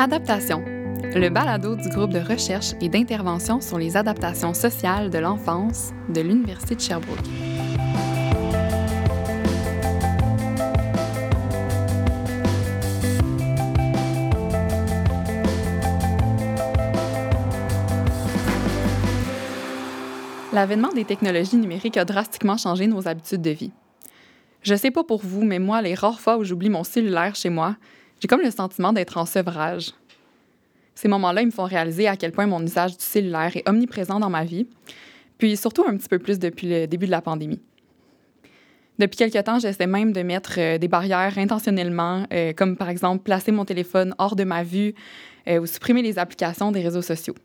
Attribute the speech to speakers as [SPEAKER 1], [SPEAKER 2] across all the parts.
[SPEAKER 1] Adaptation, le balado du groupe de recherche et d'intervention sur les adaptations sociales de l'enfance de l'Université de Sherbrooke. L'avènement des technologies numériques a drastiquement changé nos habitudes de vie. Je sais pas pour vous, mais moi, les rares fois où j'oublie mon cellulaire chez moi, j'ai comme le sentiment d'être en sevrage. Ces moments-là, ils me font réaliser à quel point mon usage du cellulaire est omniprésent dans ma vie, puis surtout un petit peu plus depuis le début de la pandémie. Depuis quelque temps, j'essaie même de mettre euh, des barrières intentionnellement, euh, comme par exemple placer mon téléphone hors de ma vue euh, ou supprimer les applications des réseaux sociaux.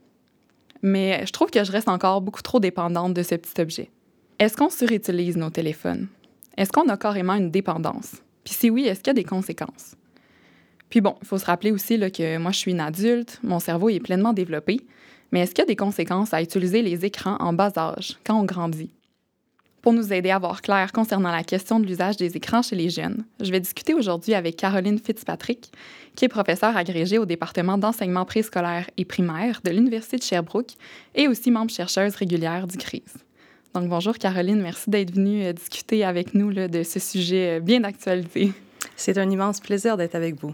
[SPEAKER 1] Mais je trouve que je reste encore beaucoup trop dépendante de ce petit objet. Est-ce qu'on surutilise nos téléphones? Est-ce qu'on a carrément une dépendance? Puis si oui, est-ce qu'il y a des conséquences? Puis bon, il faut se rappeler aussi que moi, je suis une adulte, mon cerveau est pleinement développé, mais est-ce qu'il y a des conséquences à utiliser les écrans en bas âge, quand on grandit? Pour nous aider à voir clair concernant la question de l'usage des écrans chez les jeunes, je vais discuter aujourd'hui avec Caroline Fitzpatrick, qui est professeure agrégée au département d'enseignement préscolaire et primaire de l'Université de Sherbrooke et aussi membre chercheuse régulière du CRIS. Donc bonjour Caroline, merci d'être venue euh, discuter avec nous de ce sujet euh, bien d'actualité.
[SPEAKER 2] C'est un immense plaisir d'être avec vous.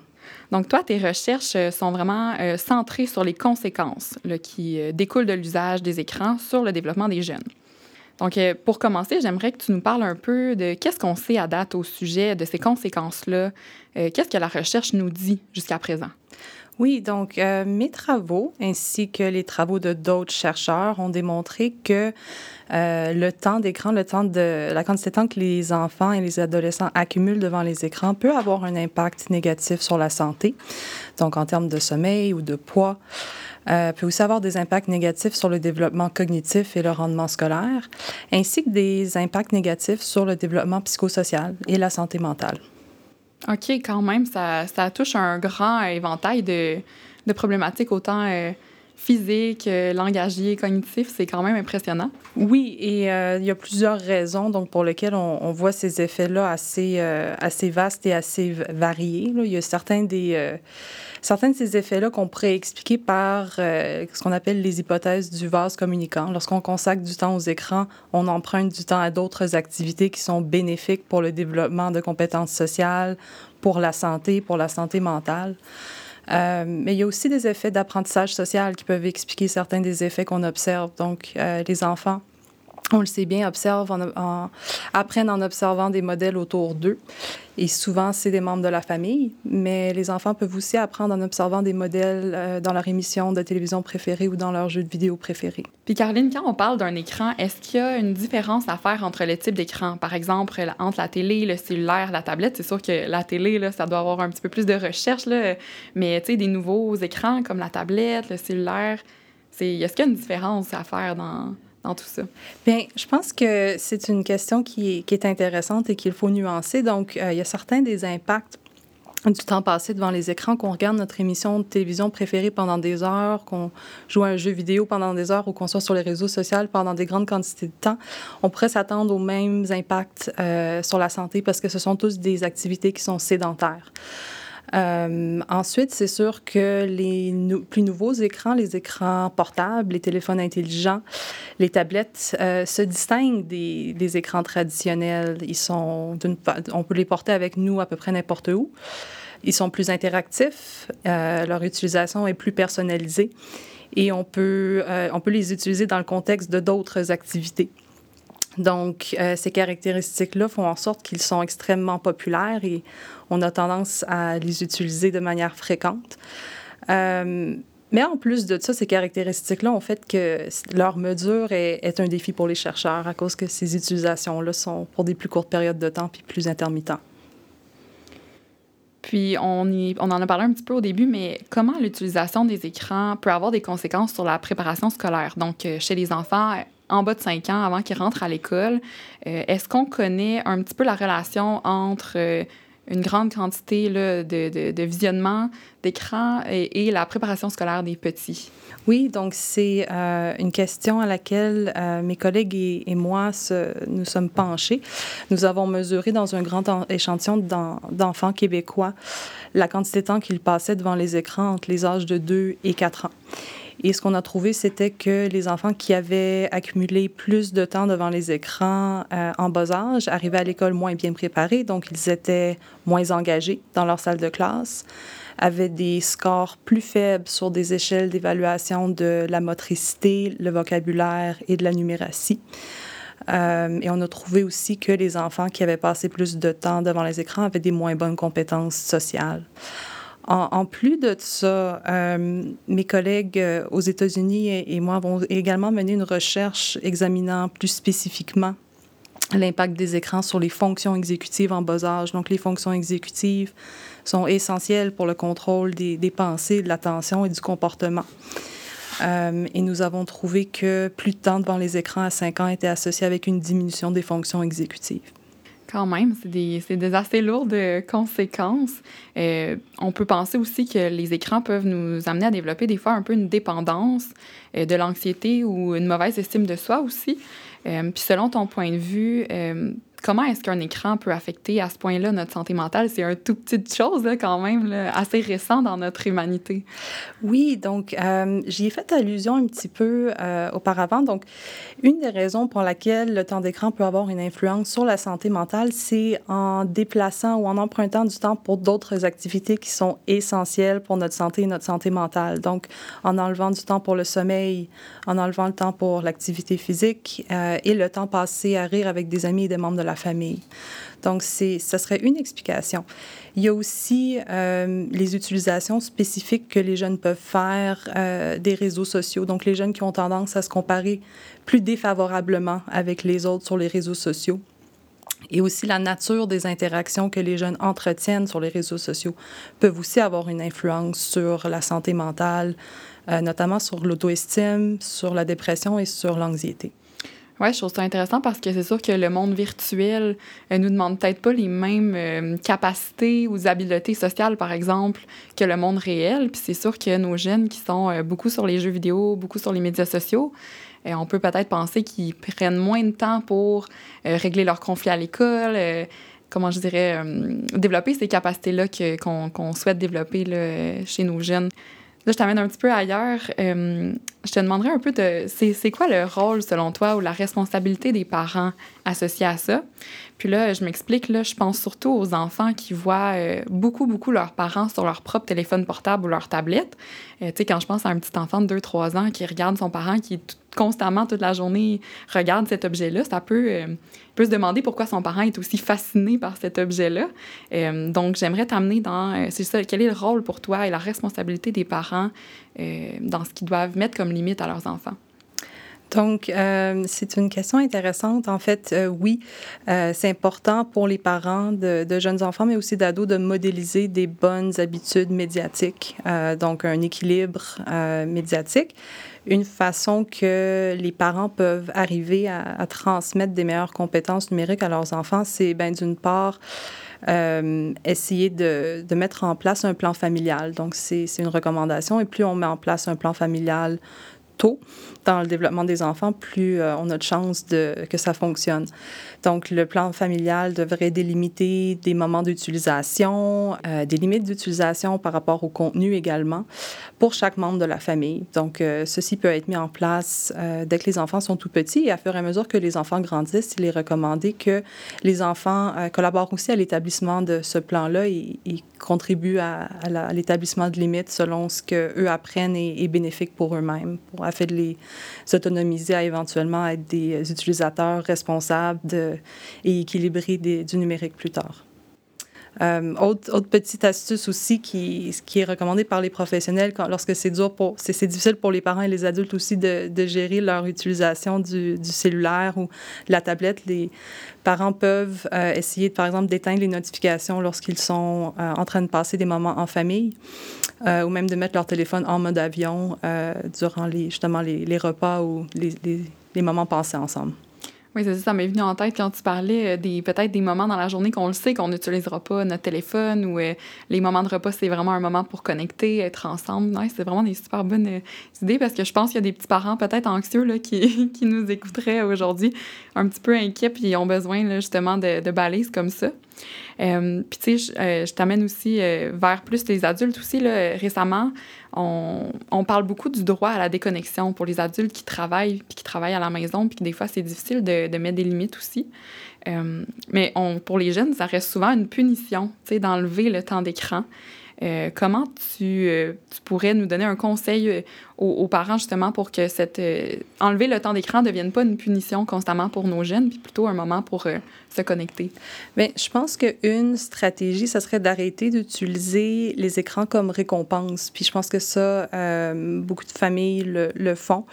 [SPEAKER 1] Donc, toi, tes recherches euh, sont vraiment euh, centrées sur les conséquences qui euh, découlent de l'usage des écrans sur le développement des jeunes. Donc, pour commencer, j'aimerais que tu nous parles un peu de qu'est-ce qu'on sait à date au sujet de ces conséquences-là. qu'est-ce que la recherche nous dit jusqu'à présent?
[SPEAKER 2] Oui, donc euh, mes travaux ainsi que les travaux de d'autres chercheurs ont démontré que euh, le temps d'écran, le temps de la quantité de temps que les enfants et les adolescents accumulent devant les écrans peut avoir un impact négatif sur la santé, donc en termes de sommeil ou de poids. Euh, peut aussi avoir des impacts négatifs sur le développement cognitif et le rendement scolaire, ainsi que des impacts négatifs sur le développement psychosocial et la santé mentale.
[SPEAKER 1] OK, quand même, ça, ça touche un grand éventail de, de problématiques, autant euh, physiques, euh, langagiers, cognitifs. C'est quand même impressionnant.
[SPEAKER 2] Oui, et euh, il y a plusieurs raisons donc, pour lesquelles on, voit ces effets-là assez, assez vastes et assez variés. Il y a certains des certains de ces effets-là qu'on pourrait expliquer par euh, ce qu'on appelle les hypothèses du vase communicant. Lorsqu'on consacre du temps aux écrans, on emprunte du temps à d'autres activités qui sont bénéfiques pour le développement de compétences sociales, pour la santé, pour la santé mentale. Euh, mais il y a aussi des effets d'apprentissage social qui peuvent expliquer certains des effets qu'on observe. Donc, euh, les enfants on le sait bien, observent en, apprennent en observant des modèles autour d'eux. Et souvent, c'est des membres de la famille, mais les enfants peuvent aussi apprendre en observant des modèles euh, dans leur émission de télévision préférée ou dans leur jeu de vidéo préféré.
[SPEAKER 1] Puis Caroline, quand on parle d'un écran, est-ce qu'il y a une différence à faire entre les types d'écran? Par exemple, entre la télé, le cellulaire, la tablette, c'est sûr que la télé, ça doit avoir un petit peu plus de recherche, là, mais tu sais, des nouveaux écrans comme la tablette, le cellulaire, est-ce qu'il y a une différence à faire dans tout ça?
[SPEAKER 2] Bien, je pense que c'est une question qui est, qui est intéressante et qu'il faut nuancer. Donc, euh, il y a certains des impacts du temps passé devant les écrans, qu'on regarde notre émission de télévision préférée pendant des heures, qu'on joue à un jeu vidéo pendant des heures ou qu'on soit sur les réseaux sociaux pendant des grandes quantités de temps, on pourrait s'attendre aux mêmes impacts euh, sur la santé parce que ce sont tous des activités qui sont sédentaires. Euh, ensuite, c'est sûr que les plus nouveaux écrans, les écrans portables, les téléphones intelligents, les tablettes euh, se distinguent des, écrans traditionnels. Ils sont on peut les porter avec nous à peu près n'importe où. Ils sont plus interactifs, euh, leur utilisation est plus personnalisée et on peut, on peut les utiliser dans le contexte de d'autres activités. Donc, euh, ces caractéristiques-là font en sorte qu'ils sont extrêmement populaires et on a tendance à les utiliser de manière fréquente. Euh, mais en plus de ça, ces caractéristiques-là ont fait que leur mesure est, est, un défi pour les chercheurs à cause que ces utilisations-là sont pour des plus courtes périodes de temps puis plus intermittents.
[SPEAKER 1] Puis, on, y, on en a parlé un petit peu au début, mais comment l'utilisation des écrans peut avoir des conséquences sur la préparation scolaire? Donc, euh, chez les enfants, en bas de 5 ans avant qu'ils rentrent à l'école. Euh, est-ce qu'on connaît un petit peu la relation entre euh, une grande quantité de, de, visionnement d'écran et, la préparation scolaire des petits?
[SPEAKER 2] Oui, donc c'est euh, une question à laquelle mes collègues et, moi nous sommes penchés. Nous avons mesuré dans un grand échantillon d'enfants québécois la quantité de temps qu'ils passaient devant les écrans entre les âges de 2 et 4 ans. Et ce qu'on a trouvé, c'était que les enfants qui avaient accumulé plus de temps devant les écrans euh, en bas âge arrivaient à l'école moins bien préparés, donc ils étaient moins engagés dans leur salle de classe, avaient des scores plus faibles sur des échelles d'évaluation de la motricité, le vocabulaire et de la numératie. Euh, et on a trouvé aussi que les enfants qui avaient passé plus de temps devant les écrans avaient des moins bonnes compétences sociales. En, plus de ça, euh, mes collègues euh, aux États-Unis et, moi avons également mené une recherche examinant plus spécifiquement l'impact des écrans sur les fonctions exécutives en bas âge. Donc, les fonctions exécutives sont essentielles pour le contrôle des, pensées, de l'attention et du comportement. Euh, et nous avons trouvé que plus de temps devant les écrans à 5 ans était associé avec une diminution des fonctions exécutives.
[SPEAKER 1] Quand même, c'est des, des, assez lourdes conséquences. Euh, on peut penser aussi que les écrans peuvent nous amener à développer des fois un peu une dépendance, euh, de l'anxiété ou une mauvaise estime de soi aussi. Euh, puis selon ton point de vue, euh, comment est-ce qu'un écran peut affecter à ce point-là notre santé mentale? C'est un tout petite chose là, quand même, assez récent dans notre humanité.
[SPEAKER 2] Oui, donc euh, j'y ai fait allusion un petit peu euh, auparavant. Donc, une des raisons pour laquelle le temps d'écran peut avoir une influence sur la santé mentale, c'est en déplaçant ou en empruntant du temps pour d'autres activités qui sont essentielles pour notre santé et notre santé mentale. Donc, en enlevant du temps pour le sommeil, en enlevant le temps pour l'activité physique euh, et le temps passé à rire avec des amis et des membres de la famille. Donc, ça serait une explication. Il y a aussi euh, les utilisations spécifiques que les jeunes peuvent faire euh, des réseaux sociaux. Donc, les jeunes qui ont tendance à se comparer plus défavorablement avec les autres sur les réseaux sociaux. Et aussi la nature des interactions que les jeunes entretiennent sur les réseaux sociaux peuvent aussi avoir une influence sur la santé mentale, euh, notamment sur l'auto-estime, sur la dépression et sur l'anxiété.
[SPEAKER 1] Oui, je trouve ça intéressant parce que c'est sûr que le monde virtuel euh, nous demande peut-être pas les mêmes euh, capacités ou habiletés sociales, par exemple, que le monde réel. Puis c'est sûr que nos jeunes qui sont euh, beaucoup sur les jeux vidéo, beaucoup sur les médias sociaux, on peut peut-être penser qu'ils prennent moins de temps pour régler leurs conflits à l'école comment je dirais, développer ces capacités-là qu'on souhaite développer là, chez nos jeunes. Je t'amène un petit peu ailleurs. Euh, je te demanderais un peu de. C'est quoi le rôle, selon toi, ou la responsabilité des parents associés à ça? Puis là, je m'explique, là, je pense surtout aux enfants qui voient euh, beaucoup, beaucoup leurs parents sur leur propre téléphone portable ou leur tablette. Euh, tu sais, quand je pense à un petit enfant de 2-3 ans qui regarde son parent qui constamment, toute la journée, regarde cet objet-là, ça peut, euh, peut se demander pourquoi son parent est aussi fasciné par cet objet-là. Euh, donc, j'aimerais t'amener dans, euh, c'est ça, quel est le rôle pour toi et la responsabilité des parents dans ce qu'ils doivent mettre comme limite à leurs enfants?
[SPEAKER 2] Donc, euh, c'est une question intéressante. En fait, euh, oui, euh, c'est important pour les parents de, jeunes enfants, mais aussi d'ados, de modéliser des bonnes habitudes médiatiques, donc un équilibre médiatique. Une façon que les parents peuvent arriver à, transmettre des meilleures compétences numériques à leurs enfants, c'est ben, d'une part essayer de, de, mettre en place un plan familial. Donc, c'est une recommandation. Et plus on met en place un plan familial tôt dans le développement des enfants, plus euh, on a de chances que ça fonctionne. Donc, le plan familial devrait délimiter des moments d'utilisation, euh, des limites d'utilisation par rapport au contenu également pour chaque membre de la famille. Donc, euh, ceci peut être mis en place dès que les enfants sont tout petits et à fur et à mesure que les enfants grandissent, il est recommandé que les enfants collaborent aussi à l'établissement de ce plan-là et, contribuent à, l'établissement de limites selon ce qu'eux apprennent et est bénéfique pour eux-mêmes, afin de les autonomiser à éventuellement être des utilisateurs responsables de, et équilibrés du numérique plus tard. Euh, autre, petite astuce aussi qui, est recommandée par les professionnels lorsque c'est dur pour, c'est difficile pour les parents et les adultes aussi de, gérer leur utilisation du, cellulaire ou de la tablette. Les parents peuvent euh, essayer, par exemple, d'éteindre les notifications lorsqu'ils sont euh, en train de passer des moments en famille ou même de mettre leur téléphone en mode avion durant justement les, repas ou les moments passés ensemble.
[SPEAKER 1] Oui, c'est ça, ça m'est venu en tête quand tu parlais euh, des peut-être des moments dans la journée qu'on le sait qu'on n'utilisera pas notre téléphone ou euh, les moments de repas, c'est vraiment un moment pour connecter, être ensemble. C'est vraiment des super bonnes euh, idées parce que je pense qu'il y a des petits parents peut-être anxieux là, qui, qui nous écouteraient aujourd'hui, un petit peu inquiets, puis ils ont besoin là, justement de, de balises comme ça. Euh, puis, tu sais, je, euh, t'amène aussi euh, vers plus les adultes aussi. Là, récemment, on, on, parle beaucoup du droit à la déconnexion pour les adultes qui travaillent, puis qui travaillent à la maison, puis des fois, c'est difficile de, de, mettre des limites aussi. mais on, pour les jeunes, ça reste souvent une punition, tu sais, d'enlever le temps d'écran. Euh, comment tu, euh, tu, pourrais nous donner un conseil euh, aux, parents justement pour que cette enlever le temps d'écran ne devienne pas une punition constamment pour nos jeunes, puis plutôt un moment pour se connecter?
[SPEAKER 2] Bien, je pense qu'une stratégie, ça serait d'arrêter d'utiliser les écrans comme récompense. Puis je pense que ça, beaucoup de familles le, le font.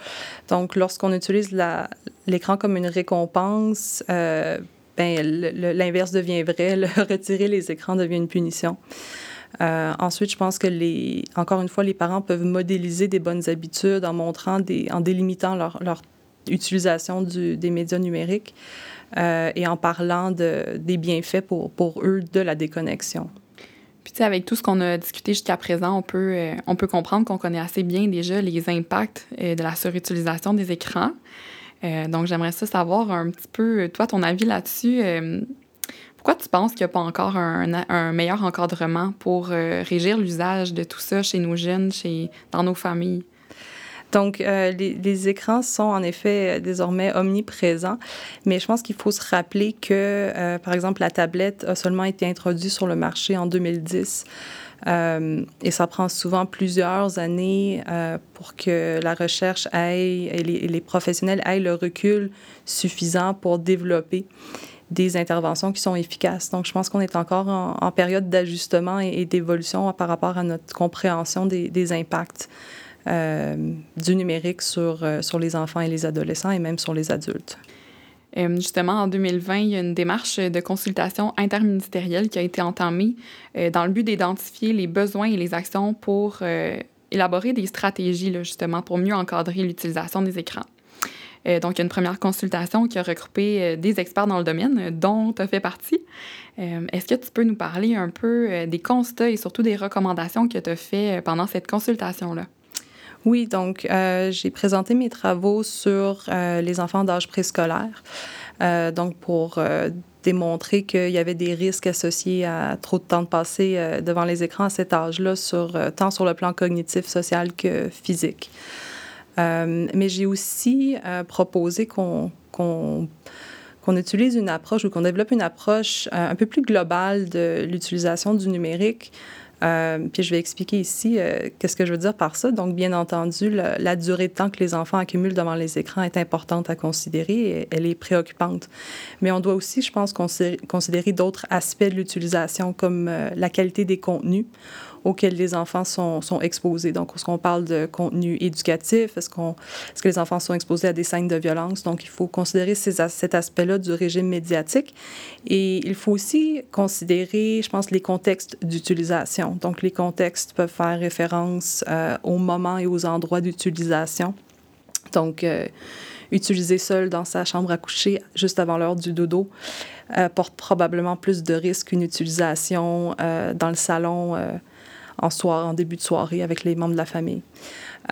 [SPEAKER 2] Donc, lorsqu'on utilise l'écran comme une récompense, ben, l'inverse devient vrai. Le retirer les écrans devient une punition. Euh, ensuite, je pense que les, encore une fois, les parents peuvent modéliser des bonnes habitudes en montrant des, en délimitant leur, leur utilisation du, des médias numériques euh, et en parlant de, des bienfaits pour, pour eux de la déconnexion.
[SPEAKER 1] Puis, tu sais, avec tout ce qu'on a discuté jusqu'à présent, on peut, euh, on peut comprendre qu'on connaît assez bien déjà les impacts de la surutilisation des écrans. Donc, j'aimerais ça savoir un petit peu, toi, ton avis là-dessus. Pourquoi tu penses qu'il n'y a pas encore un, meilleur encadrement pour euh, régir l'usage de tout ça chez nos jeunes, chez, dans nos familles?
[SPEAKER 2] Donc, euh, les, écrans sont en effet euh, désormais omniprésents, mais je pense qu'il faut se rappeler que, par exemple, la tablette a seulement été introduite sur le marché en 2010. Euh, et ça prend souvent plusieurs années pour que la recherche aille et les, et les professionnels aient le recul suffisant pour développer des interventions qui sont efficaces. Donc, je pense qu'on est encore en, période d'ajustement et, d'évolution par rapport à notre compréhension des, impacts euh, du numérique sur, euh, sur les enfants et les adolescents et même sur les adultes.
[SPEAKER 1] Euh, justement, en 2020, il y a une démarche de consultation interministérielle qui a été entamée dans le but d'identifier les besoins et les actions pour élaborer des stratégies, justement, pour mieux encadrer l'utilisation des écrans. Euh, donc, une première consultation qui a regroupé euh, des experts dans le domaine, euh, dont tu as fait partie. Est-ce que tu peux nous parler un peu des constats et surtout des recommandations que tu as fait pendant cette consultation-là?
[SPEAKER 2] Oui, donc euh, j'ai présenté mes travaux sur euh, les enfants d'âge préscolaire. Euh, donc pour démontrer qu'il y avait des risques associés à trop de temps de passé devant les écrans à cet âge-là, sur, tant sur le plan cognitif, social que physique. Mais j'ai aussi proposé qu'on utilise une approche ou qu'on développe une approche un peu plus globale de l'utilisation du numérique euh, puis je vais expliquer ici euh, qu'est-ce que je veux dire par ça. Donc, bien entendu, la, durée de temps que les enfants accumulent devant les écrans est importante à considérer et elle est préoccupante. Mais on doit aussi, je pense, considérer d'autres aspects de l'utilisation comme euh, la qualité des contenus auxquels les enfants sont, exposés. Donc, est-ce qu'on parle de contenu éducatif? Est-ce, qu'on, est-ce que les enfants sont exposés à des scènes de violence? Donc, il faut considérer ces, cet aspect-là du régime médiatique. Et il faut aussi considérer, je pense, les contextes d'utilisation. Donc, les contextes peuvent faire référence euh, aux moments et aux endroits d'utilisation. Donc, euh, utiliser seul dans sa chambre à coucher juste avant l'heure du dodo euh, porte probablement plus de risques qu'une utilisation euh, dans le salon en, en début de soirée avec les membres de la famille.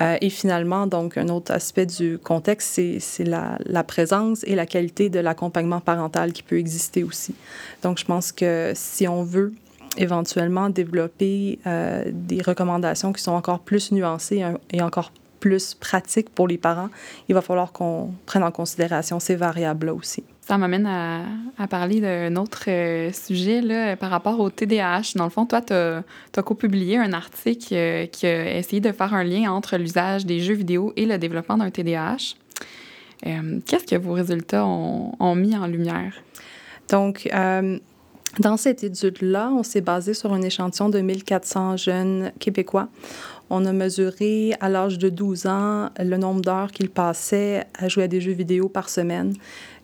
[SPEAKER 2] Euh, et finalement, donc, un autre aspect du contexte, c'est la, la, présence et la qualité de l'accompagnement parental qui peut exister aussi. Donc, je pense que si on veut éventuellement développer euh, des recommandations qui sont encore plus nuancées et encore plus pratiques pour les parents, il va falloir qu'on prenne en considération ces variables-là aussi.
[SPEAKER 1] Ça m'amène à, à, parler d'un autre euh, sujet là, par rapport au TDAH. Dans le fond, toi, tu as, as co-publié un article euh, qui a essayé de faire un lien entre l'usage des jeux vidéo et le développement d'un TDAH. Euh, Qu'est-ce que vos résultats ont, ont, mis en lumière?
[SPEAKER 2] Donc, dans cette étude-là, on s'est basé sur un échantillon de 1400 jeunes québécois. On a mesuré à l'âge de 12 ans le nombre d'heures qu'il passait à jouer à des jeux vidéo par semaine.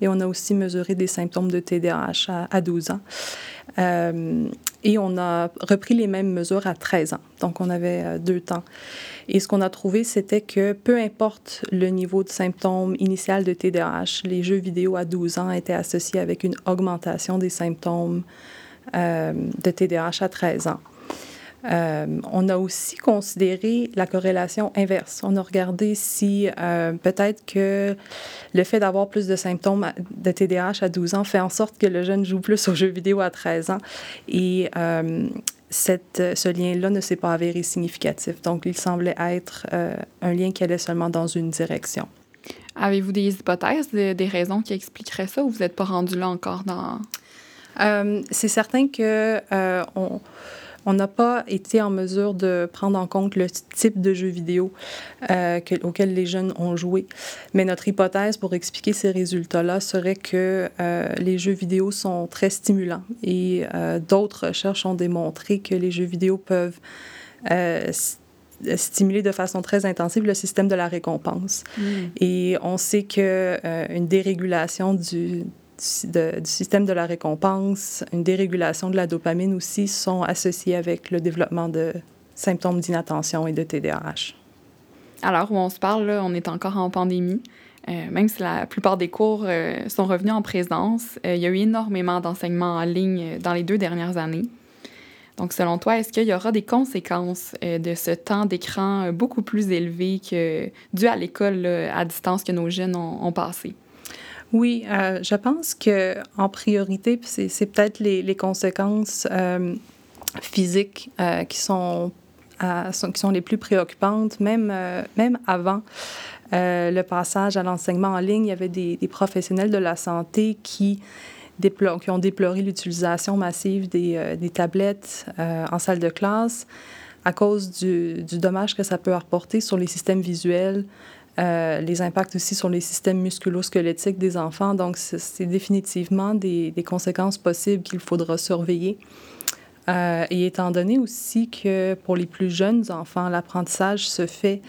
[SPEAKER 2] Et on a aussi mesuré des symptômes de TDAH à, 12 ans. Euh, et on a repris les mêmes mesures à 13 ans. Donc, on avait euh, deux temps. Et ce qu'on a trouvé, c'était que peu importe le niveau de symptômes initial de TDAH, les jeux vidéo à 12 ans étaient associés avec une augmentation des symptômes euh, de TDAH à 13 ans. Euh, on a aussi considéré la corrélation inverse. On a regardé si euh, peut-être que le fait d'avoir plus de symptômes de TDAH à 12 ans fait en sorte que le jeune joue plus aux jeux vidéo à 13 ans. Et euh, cette, ce lien-là ne s'est pas avéré significatif. Donc, il semblait être un lien qui allait seulement dans une direction.
[SPEAKER 1] Avez-vous des hypothèses, des raisons qui expliqueraient ça ou vous n'êtes pas rendu là encore dans...
[SPEAKER 2] C'est certain que on on n'a pas été en mesure de prendre en compte le type de jeux vidéo euh, auquel les jeunes ont joué. Mais notre hypothèse pour expliquer ces résultats-là serait que euh, les jeux vidéo sont très stimulants et euh, d'autres recherches ont démontré que les jeux vidéo peuvent stimuler de façon très intensive le système de la récompense. Mm. Et on sait qu'une dérégulation du, du système de la récompense, une dérégulation de la dopamine aussi sont associés avec le développement de symptômes d'inattention et de TDAH.
[SPEAKER 1] Alors, où on se parle, là, on est encore en pandémie. Euh, même si la plupart des cours euh, sont revenus en présence, euh, il y a eu énormément d'enseignements en ligne dans les deux dernières années. Donc, selon toi, est-ce qu'il y aura des conséquences de ce temps d'écran beaucoup plus élevé que dû à l'école à distance que nos jeunes ont passé?
[SPEAKER 2] Oui, euh, je pense que en priorité, c'est peut-être les, conséquences euh, physiques euh, qui, sont, qui sont les plus préoccupantes, même, même avant. le passage à l'enseignement en ligne, il y avait des, professionnels de la santé qui, qui ont déploré l'utilisation massive des, des tablettes en salle de classe à cause du, du, dommage que ça peut apporter sur les systèmes visuels, euh, les impacts aussi sur les systèmes musculo-squelettiques des enfants. Donc, c'est définitivement des, conséquences possibles qu'il faudra surveiller. Euh, et étant donné aussi que pour les plus jeunes enfants, l'apprentissage se fait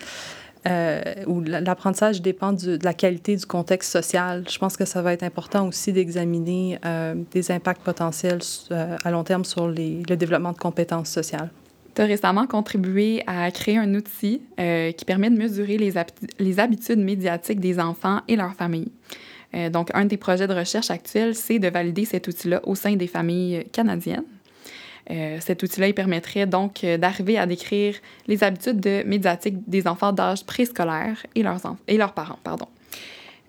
[SPEAKER 2] euh, ou l'apprentissage dépend de la qualité du contexte social. Je pense que ça va être important aussi d'examiner euh, des impacts potentiels à long terme sur le développement de compétences sociales.
[SPEAKER 1] Tu récemment contribué à créer un outil euh, qui permet de mesurer les, habitudes médiatiques des enfants et leurs familles. Euh, donc, un des projets de recherche actuels, c'est de valider cet outil-là au sein des familles canadiennes. Euh, cet outil-là, il permettrait donc d'arriver à décrire les habitudes de médiatiques des enfants d'âge préscolaire et leurs, et leurs parents. Pardon.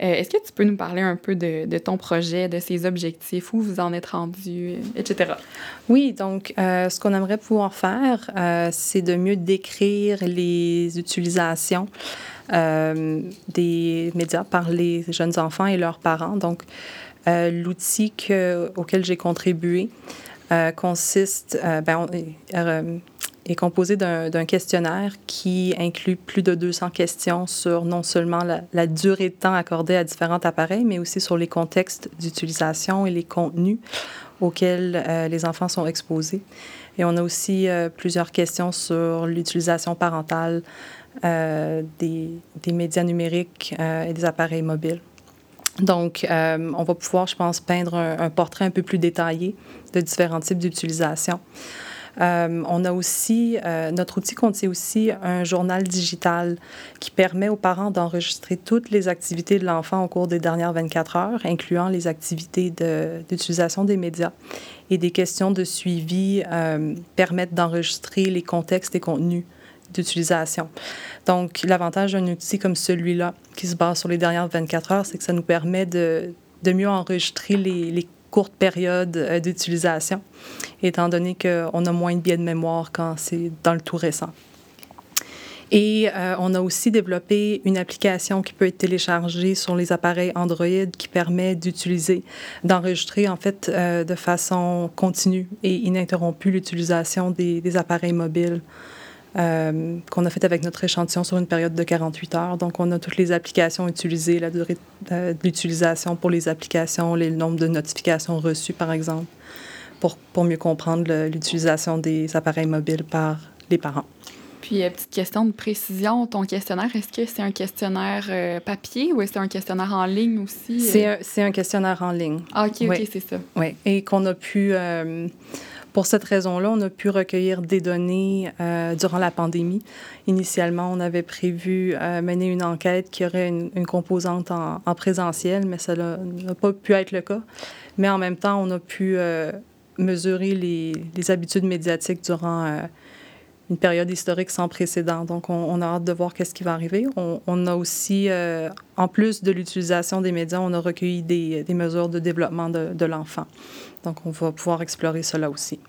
[SPEAKER 1] Euh, est-ce que tu peux nous parler un peu de, ton projet, de ses objectifs, où vous en êtes rendu, etc.?
[SPEAKER 2] Oui, donc euh, ce qu'on aimerait pouvoir faire, euh, c'est de mieux décrire les utilisations des médias par les jeunes enfants et leurs parents. Donc, l'outil auquel j'ai contribué consiste, ben, est composé d'un questionnaire qui inclut plus de 200 questions sur non seulement la, durée de temps accordée à différents appareils, mais aussi sur les contextes d'utilisation et les contenus auxquels euh, les enfants sont exposés. Et on a aussi euh, plusieurs questions sur l'utilisation parentale euh, des, médias numériques et des appareils mobiles. Donc, on va pouvoir, je pense, peindre un portrait un peu plus détaillé de différents types d'utilisation. Euh, on a aussi, euh, notre outil contient aussi un journal digital qui permet aux parents d'enregistrer toutes les activités de l'enfant au cours des dernières 24 heures, incluant les activités d'utilisation des médias. Et des questions de suivi euh, permettent d'enregistrer les contextes et contenus d'utilisation. Donc, l'avantage d'un outil comme celui-là, qui se base sur les dernières 24 heures, c'est que ça nous permet de, mieux enregistrer les, les courte période euh, d'utilisation, étant donné qu'on a moins de biais de mémoire quand c'est dans le tout récent. Et euh, on a aussi développé une application qui peut être téléchargée sur les appareils Android qui permet d'utiliser, d'enregistrer en fait euh, de façon continue et ininterrompue l'utilisation des, des, appareils mobiles euh, qu'on a fait avec notre échantillon sur une période de 48 heures. Donc, on a toutes les applications utilisées, la durée euh, d'utilisation pour les applications, le nombre de notifications reçues, par exemple, pour, pour mieux comprendre l'utilisation des appareils mobiles par les parents.
[SPEAKER 1] Puis, Puis, petite question de précision, ton questionnaire, est-ce que c'est un questionnaire papier ou est-ce un questionnaire en ligne aussi?
[SPEAKER 2] C'est un, un, questionnaire en ligne.
[SPEAKER 1] Ah, OK, OK, c'est ça.
[SPEAKER 2] Oui, et qu'on a pu pour cette raison-là, on a pu recueillir des données euh, durant la pandémie. Initialement, on avait prévu euh, mener une enquête qui aurait une, composante en, présentiel, mais ça n'a pas pu être le cas. Mais en même temps, on a pu euh, mesurer les, habitudes médiatiques durant une période historique sans précédent. Donc, on, a hâte de voir qu'est-ce qui va arriver. On, a aussi, en plus de l'utilisation des médias, on a recueilli des, mesures de développement de, de l'enfant. Donc, on va pouvoir explorer cela aussi.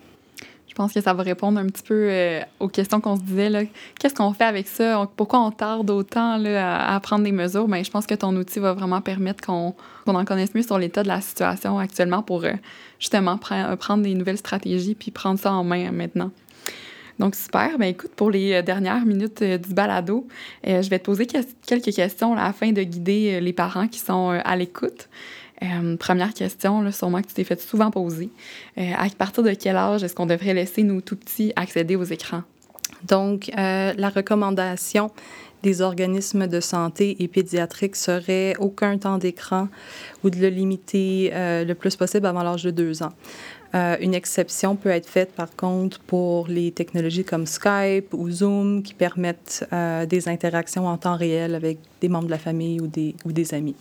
[SPEAKER 1] Je pense que ça va répondre un petit peu euh, aux questions qu'on se disait. Qu'est-ce qu'on fait avec ça? Pourquoi on tarde autant là, à, prendre des mesures? Bien, je pense que ton outil va vraiment permettre qu'on en connaisse mieux sur l'état de la situation actuellement pour euh, justement prendre des nouvelles stratégies puis prendre ça en main maintenant. Donc, super. Ben, écoute, pour les euh, dernières minutes du balado, je vais te poser quelques questions afin de guider les parents qui sont à l'écoute. Euh, première question, là, sûrement que tu t'es fait souvent poser. Euh, à partir de quel âge est-ce qu'on devrait laisser nos tout petits accéder aux écrans?
[SPEAKER 2] Donc, euh, la recommandation des organismes de santé et pédiatriques serait aucun temps d'écran ou de le limiter le plus possible avant l'âge de deux ans. une exception peut être faite, par contre, pour les technologies comme Skype ou Zoom qui permettent des interactions en temps réel avec des membres de la famille ou des, ou des amis.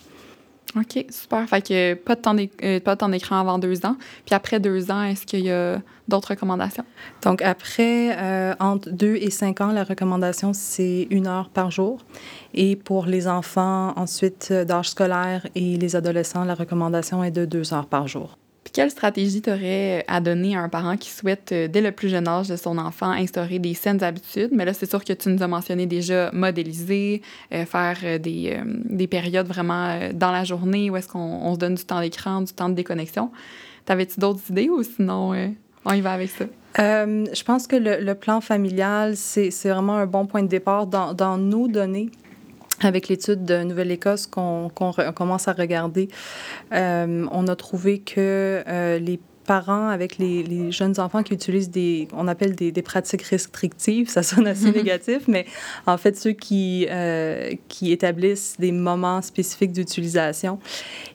[SPEAKER 1] OK, super. Fait que pas de temps euh, d'écran avant deux ans. Puis après deux ans, est-ce qu'il y a d'autres recommandations?
[SPEAKER 2] Donc après, euh, entre deux et cinq ans, la recommandation, c'est une heure par jour. Et pour les enfants, ensuite, euh, d'âge scolaire et les adolescents, la recommandation est de deux heures par jour.
[SPEAKER 1] Quelle stratégie t'aurais à donner à un parent qui souhaite, euh, dès le plus jeune âge de son enfant, instaurer des saines habitudes? Mais là, c'est sûr que tu nous as mentionné déjà modéliser, euh, faire euh, des, des, périodes vraiment dans la journée où est-ce qu'on se donne du temps d'écran, du temps de déconnexion. T'avais-tu d'autres idées ou sinon on y va avec ça?
[SPEAKER 2] je pense que le, le plan familial, c'est vraiment un bon point de départ dans, dans nos données avec l'étude de Nouvelle-Écosse qu'on commence à regarder, euh, on a trouvé que euh, les parents avec les, jeunes enfants qui utilisent des, on appelle des, pratiques restrictives, ça sonne assez négatif, mais en fait, ceux qui, euh, qui établissent des moments spécifiques d'utilisation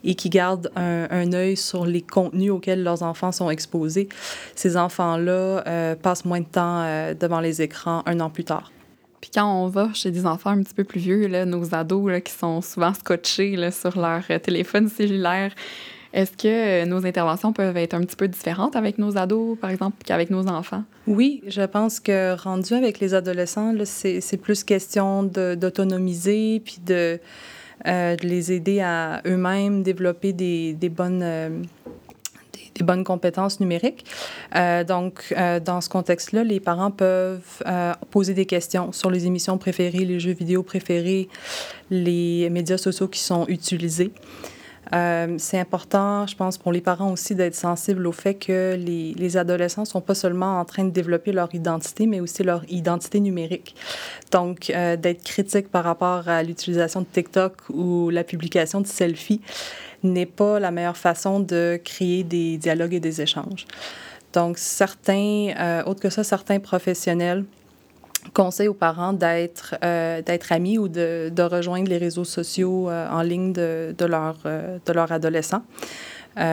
[SPEAKER 2] et qui gardent un, un, œil sur les contenus auxquels leurs enfants sont exposés, ces enfants-là passent moins de temps devant les écrans un an plus tard.
[SPEAKER 1] Puis quand on va chez des enfants un petit peu plus vieux, là, nos ados là, qui sont souvent scotchés là, sur leur euh, téléphone cellulaire, est-ce que euh, nos interventions peuvent être un petit peu différentes avec nos ados, par exemple, qu'avec nos enfants?
[SPEAKER 2] Oui, je pense que rendu avec les adolescents, c'est plus question d'autonomiser puis de, euh, de, les aider à eux-mêmes développer des, des bonnes bonnes compétences numériques. Euh, donc, euh, dans ce contexte-là, les parents peuvent euh, poser des questions sur les émissions préférées, les jeux vidéo préférés, les médias sociaux qui sont utilisés. c'est important, je pense, pour les parents aussi d'être sensibles au fait que les, les adolescents ne sont pas seulement en train de développer leur identité, mais aussi leur identité numérique. Donc, d'être critique par rapport à l'utilisation de TikTok ou la publication de selfies n'est pas la meilleure façon de créer des dialogues et des échanges. Donc, certains, euh, autre que ça, certains professionnels conseillent aux parents d'être euh, d'être amis ou de, rejoindre les réseaux sociaux euh, en ligne de, de leur, de leur adolescent.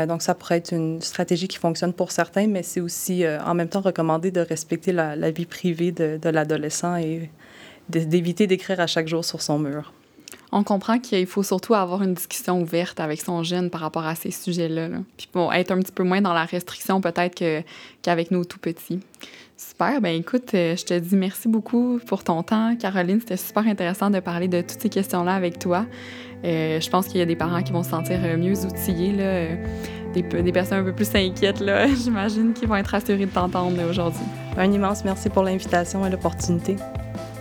[SPEAKER 2] donc, ça pourrait être une stratégie qui fonctionne pour certains, mais c'est aussi en même temps recommandé de respecter la, vie privée de l'adolescent et d'éviter d'écrire à chaque jour sur son mur
[SPEAKER 1] on comprend qu'il faut surtout avoir une discussion ouverte avec son jeune par rapport à ces sujets-là. Puis bon, être un petit peu moins dans la restriction peut-être qu'avec nos tout petits. Super. Ben écoute, euh, je te dis merci beaucoup pour ton temps, Caroline. C'était super intéressant de parler de toutes ces questions-là avec toi. Euh, je pense qu'il y a des parents qui vont se sentir euh, mieux outillés, des, des, personnes un peu plus inquiètes, j'imagine, qui vont être rassurées de t'entendre aujourd'hui.
[SPEAKER 2] Un immense merci pour l'invitation et l'opportunité.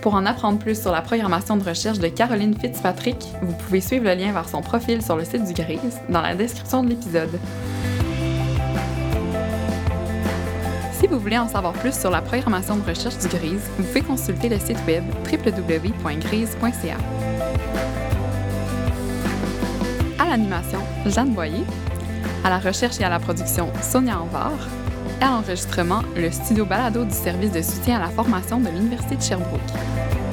[SPEAKER 1] Pour en apprendre plus sur la programmation de recherche de Caroline Fitzpatrick, vous pouvez suivre le lien vers son profil sur le site du GRIS dans la description de l'épisode. Si vous voulez en savoir plus sur la programmation de recherche du GRIS, vous pouvez consulter le site web www.grise.ca. À l'animation, Jeanne Boyer. À la recherche et à la production, Sonia Anvar. À l'enregistrement le studio balado du service de soutien à la formation de l'Université de Sherbrooke.